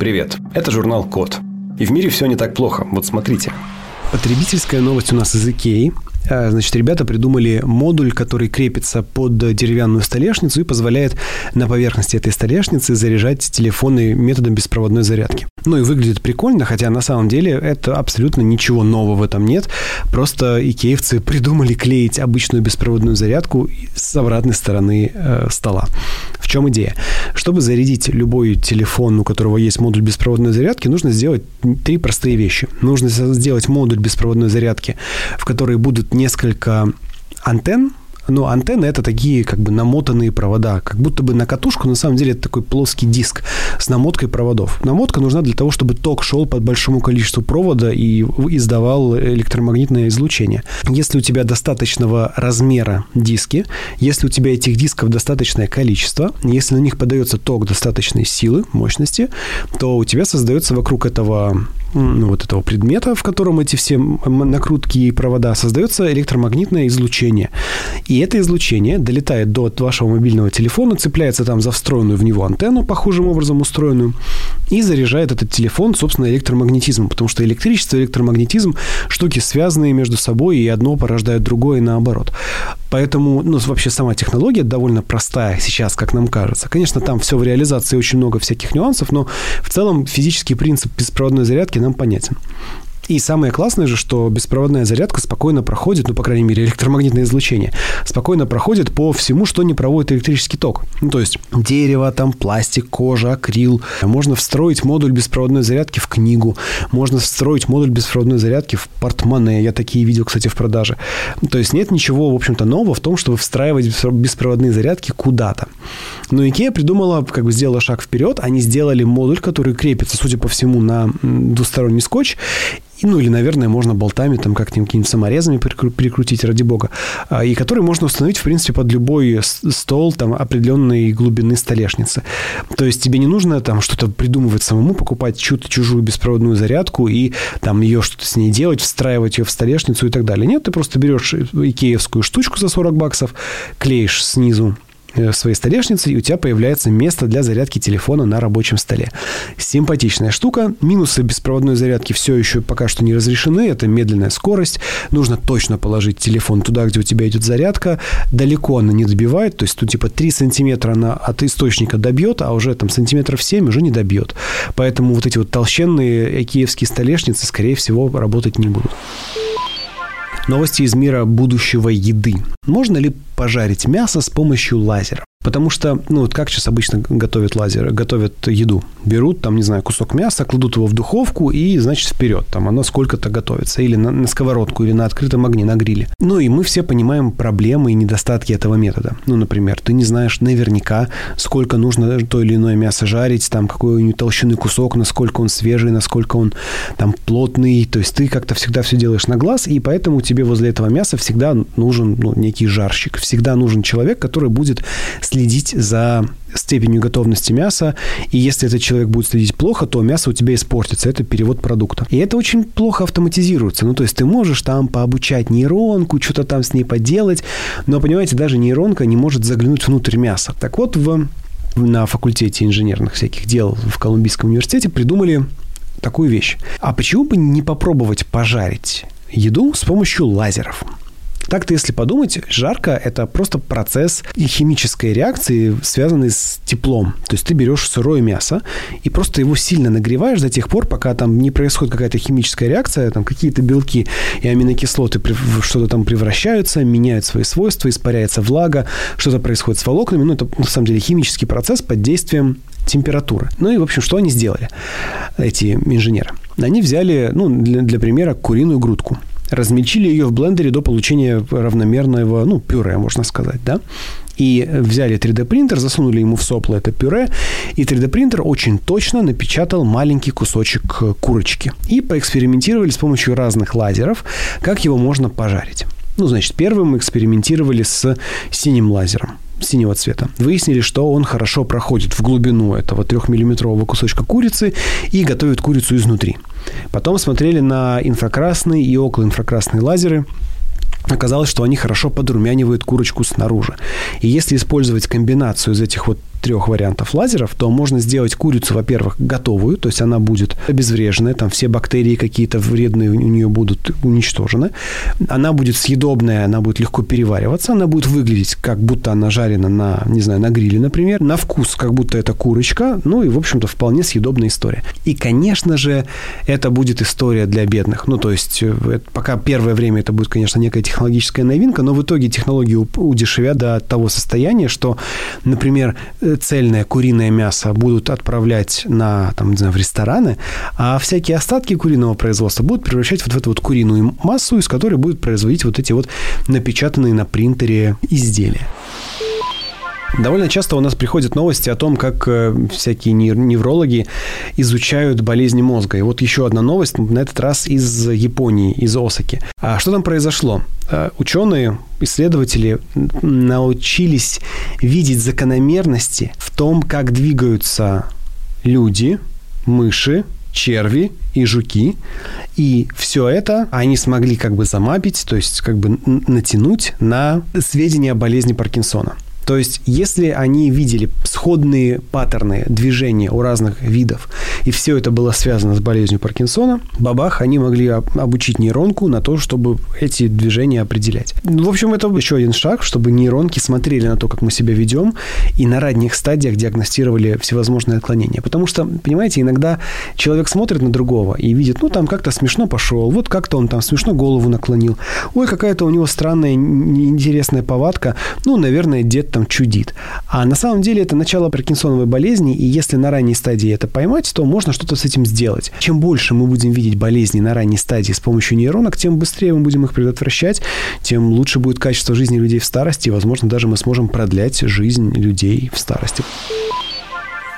Привет, это журнал Код. И в мире все не так плохо. Вот смотрите. Потребительская новость у нас из Икеи. А, значит, ребята придумали модуль, который крепится под деревянную столешницу и позволяет на поверхности этой столешницы заряжать телефоны методом беспроводной зарядки. Ну и выглядит прикольно, хотя на самом деле это абсолютно ничего нового в этом нет. Просто икеевцы придумали клеить обычную беспроводную зарядку с обратной стороны э, стола. Чем идея? Чтобы зарядить любой телефон, у которого есть модуль беспроводной зарядки, нужно сделать три простые вещи. Нужно сделать модуль беспроводной зарядки, в который будут несколько антенн, но антенны это такие как бы намотанные провода, как будто бы на катушку, на самом деле это такой плоский диск с намоткой проводов. Намотка нужна для того, чтобы ток шел по большому количеству провода и издавал электромагнитное излучение. Если у тебя достаточного размера диски, если у тебя этих дисков достаточное количество, если на них подается ток достаточной силы, мощности, то у тебя создается вокруг этого вот этого предмета, в котором эти все накрутки и провода, создается электромагнитное излучение. И это излучение долетает до вашего мобильного телефона, цепляется там за встроенную в него антенну, похожим образом устроенную, и заряжает этот телефон, собственно, электромагнетизмом, потому что электричество и электромагнетизм штуки связанные между собой, и одно порождает другое, и наоборот. Поэтому, ну, вообще сама технология довольно простая сейчас, как нам кажется. Конечно, там все в реализации очень много всяких нюансов, но в целом физический принцип беспроводной зарядки нам понятен. И самое классное же, что беспроводная зарядка спокойно проходит, ну, по крайней мере, электромагнитное излучение, спокойно проходит по всему, что не проводит электрический ток. Ну, то есть дерево, там, пластик, кожа, акрил. Можно встроить модуль беспроводной зарядки в книгу. Можно встроить модуль беспроводной зарядки в портмоне. Я такие видел, кстати, в продаже. То есть нет ничего, в общем-то, нового в том, чтобы встраивать беспроводные зарядки куда-то. Но IKEA придумала, как бы сделала шаг вперед. Они сделали модуль, который крепится, судя по всему, на двусторонний скотч. И, ну, или, наверное, можно болтами, там, как-нибудь какими-нибудь саморезами прикрутить, ради бога. А, и который можно установить, в принципе, под любой стол, там, определенной глубины столешницы. То есть тебе не нужно там что-то придумывать самому, покупать чью-то чужую беспроводную зарядку и там ее что-то с ней делать, встраивать ее в столешницу и так далее. Нет, ты просто берешь икеевскую штучку за 40 баксов, клеишь снизу своей столешнице, и у тебя появляется место для зарядки телефона на рабочем столе. Симпатичная штука. Минусы беспроводной зарядки все еще пока что не разрешены. Это медленная скорость. Нужно точно положить телефон туда, где у тебя идет зарядка. Далеко она не добивает. То есть тут типа 3 сантиметра она от источника добьет, а уже там сантиметров 7 уже не добьет. Поэтому вот эти вот толщенные киевские столешницы, скорее всего, работать не будут. Новости из мира будущего еды. Можно ли пожарить мясо с помощью лазера? Потому что, ну, вот как сейчас обычно готовят лазеры, готовят еду. Берут, там, не знаю, кусок мяса, кладут его в духовку и, значит, вперед. Там оно сколько-то готовится. Или на, на сковородку, или на открытом огне, на гриле. Ну, и мы все понимаем проблемы и недостатки этого метода. Ну, например, ты не знаешь наверняка, сколько нужно то или иное мясо жарить, там, какой у него толщины кусок, насколько он свежий, насколько он там плотный. То есть ты как-то всегда все делаешь на глаз, и поэтому тебе возле этого мяса всегда нужен, ну, некий жарщик. Всегда нужен человек, который будет следить за степенью готовности мяса, и если этот человек будет следить плохо, то мясо у тебя испортится. Это перевод продукта. И это очень плохо автоматизируется. Ну, то есть ты можешь там пообучать нейронку, что-то там с ней поделать, но, понимаете, даже нейронка не может заглянуть внутрь мяса. Так вот, в, на факультете инженерных всяких дел в Колумбийском университете придумали такую вещь. А почему бы не попробовать пожарить еду с помощью лазеров? Так-то, если подумать, жарко – это просто процесс химической реакции, связанный с теплом. То есть ты берешь сырое мясо и просто его сильно нагреваешь до тех пор, пока там не происходит какая-то химическая реакция, там какие-то белки и аминокислоты что-то там превращаются, меняют свои свойства, испаряется влага, что-то происходит с волокнами. Ну, это на самом деле химический процесс под действием температуры. Ну и, в общем, что они сделали, эти инженеры? Они взяли, ну, для, для примера, куриную грудку – размельчили ее в блендере до получения равномерного, ну, пюре, можно сказать, да, и взяли 3D-принтер, засунули ему в сопло это пюре, и 3D-принтер очень точно напечатал маленький кусочек курочки. И поэкспериментировали с помощью разных лазеров, как его можно пожарить. Ну, значит, первым мы экспериментировали с синим лазером синего цвета. Выяснили, что он хорошо проходит в глубину этого трехмиллиметрового кусочка курицы и готовит курицу изнутри. Потом смотрели на инфракрасные и околоинфракрасные лазеры, Оказалось, что они хорошо подрумянивают курочку снаружи. И если использовать комбинацию из этих вот трех вариантов лазеров, то можно сделать курицу, во-первых, готовую, то есть она будет обезвреженная, там все бактерии какие-то вредные у нее будут уничтожены. Она будет съедобная, она будет легко перевариваться, она будет выглядеть, как будто она жарена на, не знаю, на гриле, например, на вкус, как будто это курочка, ну и, в общем-то, вполне съедобная история. И, конечно же, это будет история для бедных. Ну, то есть, э, пока первое время это будет, конечно, некая технологическая новинка, но в итоге технологии удешевят до того состояния, что, например, э, цельное куриное мясо будут отправлять на, там, не знаю, в рестораны, а всякие остатки куриного производства будут превращать вот в эту вот куриную массу, из которой будет производить вот эти вот напечатанные на принтере изделия. Довольно часто у нас приходят новости о том, как э, всякие неврологи изучают болезни мозга. И вот еще одна новость, на этот раз из Японии, из Осаки. А что там произошло? Э, ученые, исследователи научились видеть закономерности в том, как двигаются люди, мыши, черви и жуки. И все это они смогли как бы замапить, то есть как бы натянуть на сведения о болезни Паркинсона. То есть, если они видели сходные паттерны движения у разных видов, и все это было связано с болезнью Паркинсона, бабах, они могли обучить нейронку на то, чтобы эти движения определять. В общем, это еще один шаг, чтобы нейронки смотрели на то, как мы себя ведем, и на ранних стадиях диагностировали всевозможные отклонения. Потому что, понимаете, иногда человек смотрит на другого и видит, ну, там как-то смешно пошел, вот как-то он там смешно голову наклонил, ой, какая-то у него странная, интересная повадка, ну, наверное, дед там чудит. А на самом деле это начало паркинсоновой болезни, и если на ранней стадии это поймать, то можно что-то с этим сделать. Чем больше мы будем видеть болезни на ранней стадии с помощью нейронок, тем быстрее мы будем их предотвращать, тем лучше будет качество жизни людей в старости, и, возможно, даже мы сможем продлять жизнь людей в старости.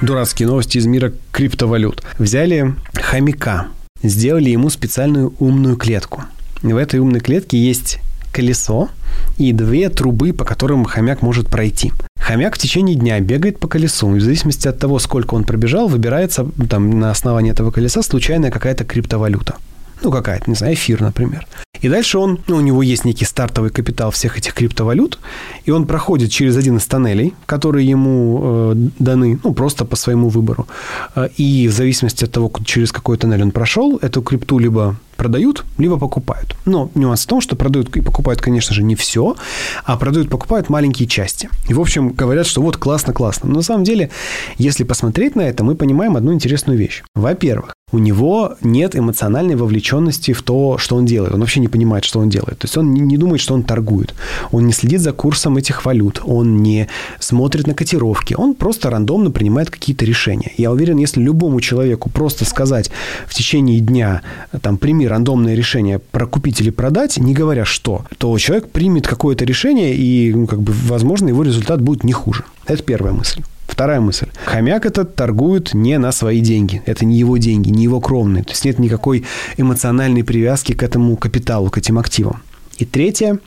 Дурацкие новости из мира криптовалют. Взяли хомяка, сделали ему специальную умную клетку. В этой умной клетке есть колесо и две трубы, по которым хомяк может пройти. Хомяк в течение дня бегает по колесу, и в зависимости от того, сколько он пробежал, выбирается там, на основании этого колеса случайная какая-то криптовалюта. Ну, какая-то, не знаю, эфир, например. И дальше он, ну, у него есть некий стартовый капитал всех этих криптовалют, и он проходит через один из тоннелей, которые ему э, даны, ну, просто по своему выбору. Э, и в зависимости от того, через какой тоннель он прошел, эту крипту либо продают, либо покупают. Но нюанс в том, что продают и покупают, конечно же, не все, а продают, покупают маленькие части. И, в общем, говорят, что вот классно-классно. Но на самом деле, если посмотреть на это, мы понимаем одну интересную вещь. Во-первых, у него нет эмоциональной вовлеченности в то, что он делает. Он вообще не понимает, что он делает. То есть он не думает, что он торгует. Он не следит за курсом этих валют. Он не смотрит на котировки. Он просто рандомно принимает какие-то решения. Я уверен, если любому человеку просто сказать в течение дня, там, прими рандомное решение про купить или продать, не говоря что, то человек примет какое-то решение, и, ну, как бы, возможно, его результат будет не хуже. Это первая мысль. Вторая мысль. Хомяк этот торгует не на свои деньги. Это не его деньги, не его кровные. То есть нет никакой эмоциональной привязки к этому капиталу, к этим активам. И третье.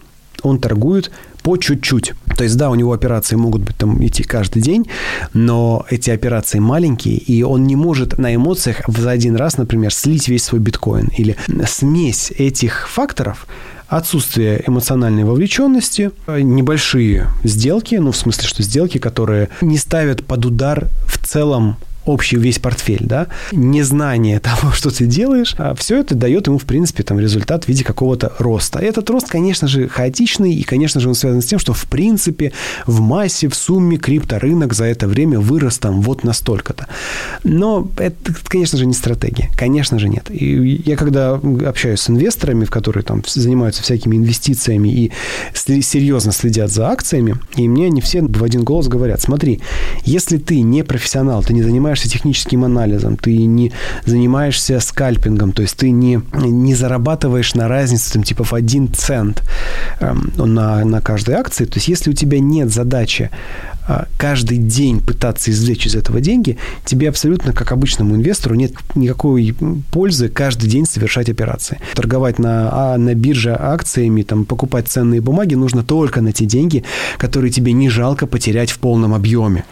Он торгует по чуть-чуть. То есть, да, у него операции могут быть там идти каждый день, но эти операции маленькие, и он не может на эмоциях за один раз, например, слить весь свой биткоин. Или смесь этих факторов отсутствие эмоциональной вовлеченности, небольшие сделки, ну, в смысле, что сделки, которые не ставят под удар в целом общий весь портфель, да, незнание того, что ты делаешь, а все это дает ему, в принципе, там, результат в виде какого-то роста. Этот рост, конечно же, хаотичный, и, конечно же, он связан с тем, что, в принципе, в массе, в сумме крипторынок за это время вырос там вот настолько-то. Но это, конечно же, не стратегия. Конечно же, нет. И я когда общаюсь с инвесторами, в которые там занимаются всякими инвестициями и серьезно следят за акциями, и мне они все в один голос говорят, смотри, если ты не профессионал, ты не занимаешься занимаешься техническим анализом, ты не занимаешься скальпингом, то есть ты не, не зарабатываешь на разницу там, типа в один цент э, на, на каждой акции. То есть если у тебя нет задачи э, каждый день пытаться извлечь из этого деньги, тебе абсолютно, как обычному инвестору, нет никакой пользы каждый день совершать операции. Торговать на, а, на бирже акциями, там, покупать ценные бумаги нужно только на те деньги, которые тебе не жалко потерять в полном объеме.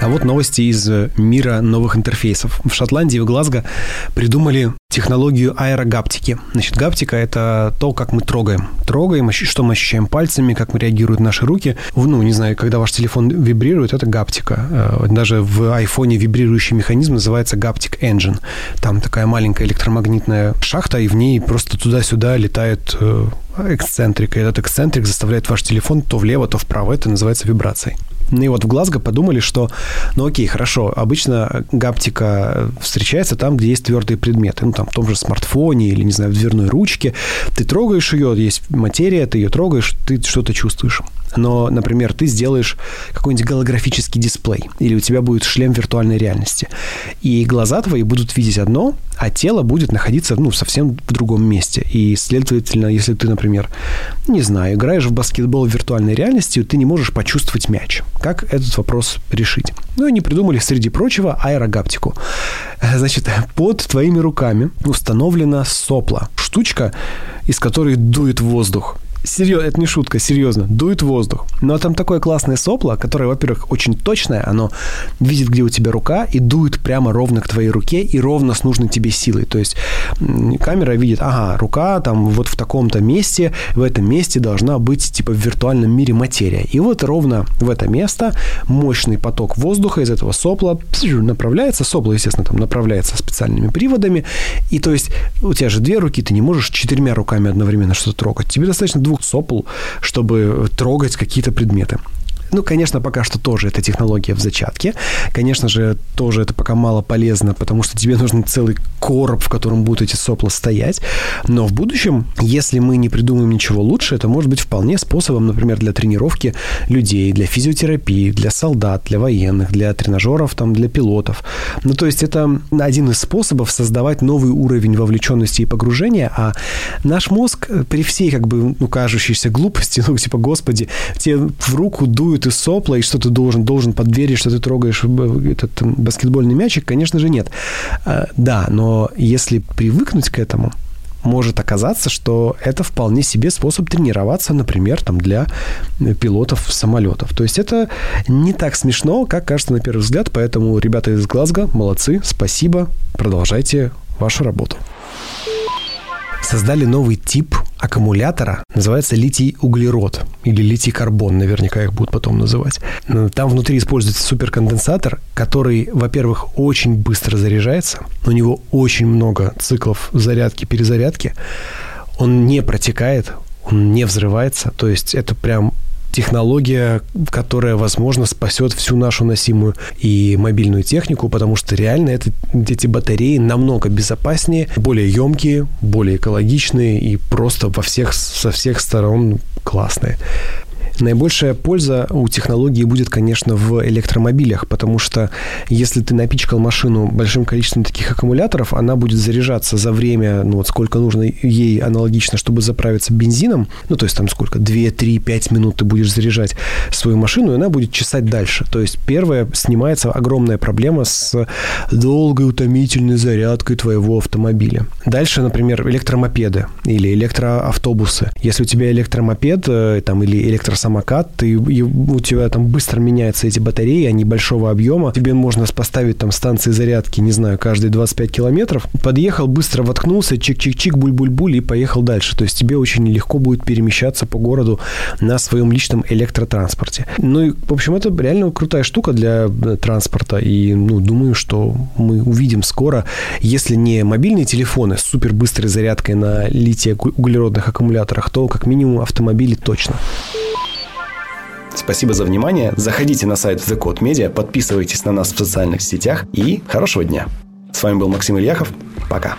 А вот новости из мира новых интерфейсов. В Шотландии, в Глазго придумали технологию аэрогаптики. Значит, гаптика – это то, как мы трогаем. Трогаем, что мы ощущаем пальцами, как мы реагируют наши руки. Ну, не знаю, когда ваш телефон вибрирует, это гаптика. Э, даже в айфоне вибрирующий механизм называется Gaptic Engine. Там такая маленькая электромагнитная шахта, и в ней просто туда-сюда летает э, эксцентрик. И этот эксцентрик заставляет ваш телефон то влево, то вправо. Это называется вибрацией. Ну и вот в Глазго подумали, что, ну окей, хорошо, обычно гаптика встречается там, где есть твердые предметы. Ну, там, в том же смартфоне или, не знаю, в дверной ручке. Ты трогаешь ее, есть материя, ты ее трогаешь, ты что-то чувствуешь но, например, ты сделаешь какой-нибудь голографический дисплей, или у тебя будет шлем виртуальной реальности, и глаза твои будут видеть одно, а тело будет находиться, ну, совсем в другом месте. И, следовательно, если ты, например, не знаю, играешь в баскетбол в виртуальной реальности, ты не можешь почувствовать мяч. Как этот вопрос решить? Ну, и они придумали, среди прочего, аэрогаптику. Значит, под твоими руками установлена сопла. Штучка, из которой дует воздух. Серьезно, это не шутка, серьезно. Дует воздух. Но там такое классное сопло, которое, во-первых, очень точное. Оно видит, где у тебя рука, и дует прямо ровно к твоей руке и ровно с нужной тебе силой. То есть камера видит, ага, рука там вот в таком-то месте, в этом месте должна быть типа в виртуальном мире материя. И вот ровно в это место мощный поток воздуха из этого сопла направляется. Сопло, естественно, там направляется специальными приводами. И то есть у тебя же две руки, ты не можешь четырьмя руками одновременно что-то трогать. Тебе достаточно двух сопл, чтобы трогать какие-то предметы. Ну, конечно, пока что тоже эта технология в зачатке. Конечно же, тоже это пока мало полезно, потому что тебе нужен целый короб, в котором будут эти сопла стоять. Но в будущем, если мы не придумаем ничего лучше, это может быть вполне способом, например, для тренировки людей, для физиотерапии, для солдат, для военных, для тренажеров, там, для пилотов. Ну, то есть это один из способов создавать новый уровень вовлеченности и погружения, а наш мозг при всей, как бы, ну, кажущейся глупости, ну, типа, господи, тебе в руку дуют дует из сопла, и что ты должен, должен под дверью, что ты трогаешь этот баскетбольный мячик, конечно же, нет. А, да, но если привыкнуть к этому, может оказаться, что это вполне себе способ тренироваться, например, там, для пилотов самолетов. То есть это не так смешно, как кажется на первый взгляд, поэтому ребята из Глазго молодцы, спасибо, продолжайте вашу работу создали новый тип аккумулятора, называется литий-углерод или литий-карбон, наверняка их будут потом называть. Там внутри используется суперконденсатор, который, во-первых, очень быстро заряжается, у него очень много циклов зарядки-перезарядки, он не протекает, он не взрывается, то есть это прям технология, которая, возможно, спасет всю нашу носимую и мобильную технику, потому что реально это, эти батареи намного безопаснее, более емкие, более экологичные и просто во всех, со всех сторон классные. Наибольшая польза у технологии будет, конечно, в электромобилях, потому что если ты напичкал машину большим количеством таких аккумуляторов, она будет заряжаться за время, ну вот сколько нужно ей аналогично, чтобы заправиться бензином, ну то есть там сколько, 2, 3, 5 минут ты будешь заряжать свою машину, и она будет чесать дальше. То есть первое, снимается огромная проблема с долгой утомительной зарядкой твоего автомобиля. Дальше, например, электромопеды или электроавтобусы. Если у тебя электромопед э, там, или электросамолет, самокат, ты, и у тебя там быстро меняются эти батареи, они большого объема. Тебе можно поставить там станции зарядки, не знаю, каждые 25 километров. Подъехал, быстро воткнулся, чик-чик-чик, буль-буль-буль и поехал дальше. То есть тебе очень легко будет перемещаться по городу на своем личном электротранспорте. Ну и, в общем, это реально крутая штука для э, транспорта. И, ну, думаю, что мы увидим скоро, если не мобильные телефоны с супер быстрой зарядкой на литий-углеродных аккумуляторах, то как минимум автомобили точно. Спасибо за внимание. Заходите на сайт The Code Media, подписывайтесь на нас в социальных сетях и хорошего дня. С вами был Максим Ильяхов. Пока.